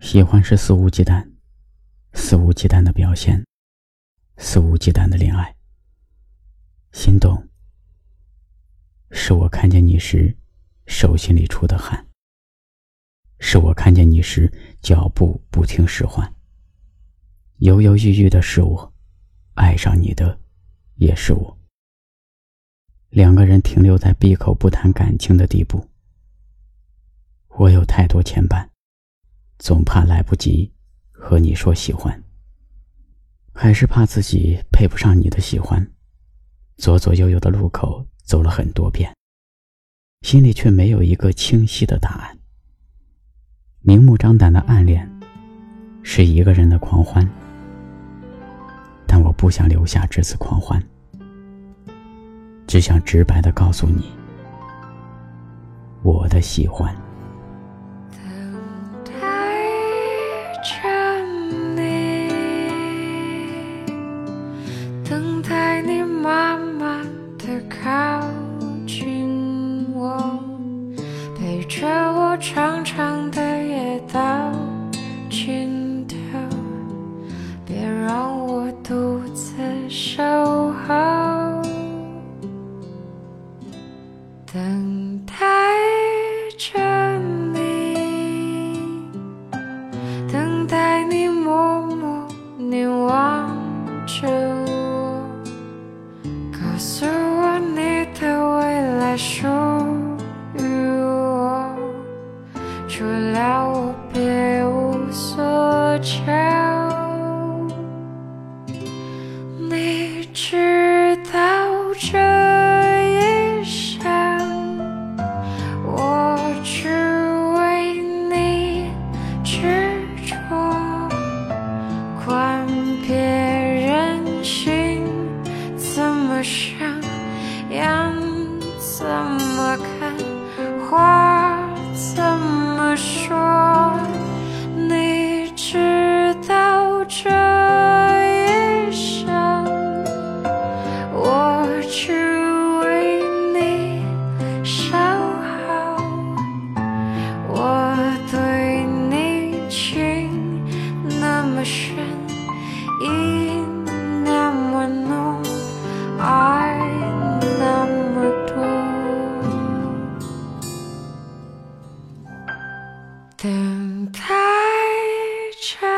喜欢是肆无忌惮，肆无忌惮的表现，肆无忌惮的恋爱。心动，是我看见你时手心里出的汗，是我看见你时脚步不听使唤。犹犹豫豫的是我，爱上你的也是我。两个人停留在闭口不谈感情的地步，我有太多牵绊。总怕来不及和你说喜欢，还是怕自己配不上你的喜欢。左左右右的路口走了很多遍，心里却没有一个清晰的答案。明目张胆的暗恋，是一个人的狂欢，但我不想留下这次狂欢，只想直白的告诉你，我的喜欢。守候，等待着你，等待你默默凝望着我，告诉我你的未来属于我。除了我，别无所求。你知道这一生，我只为你执着。管别人心怎么想，眼怎么看，话怎么。说，等待着。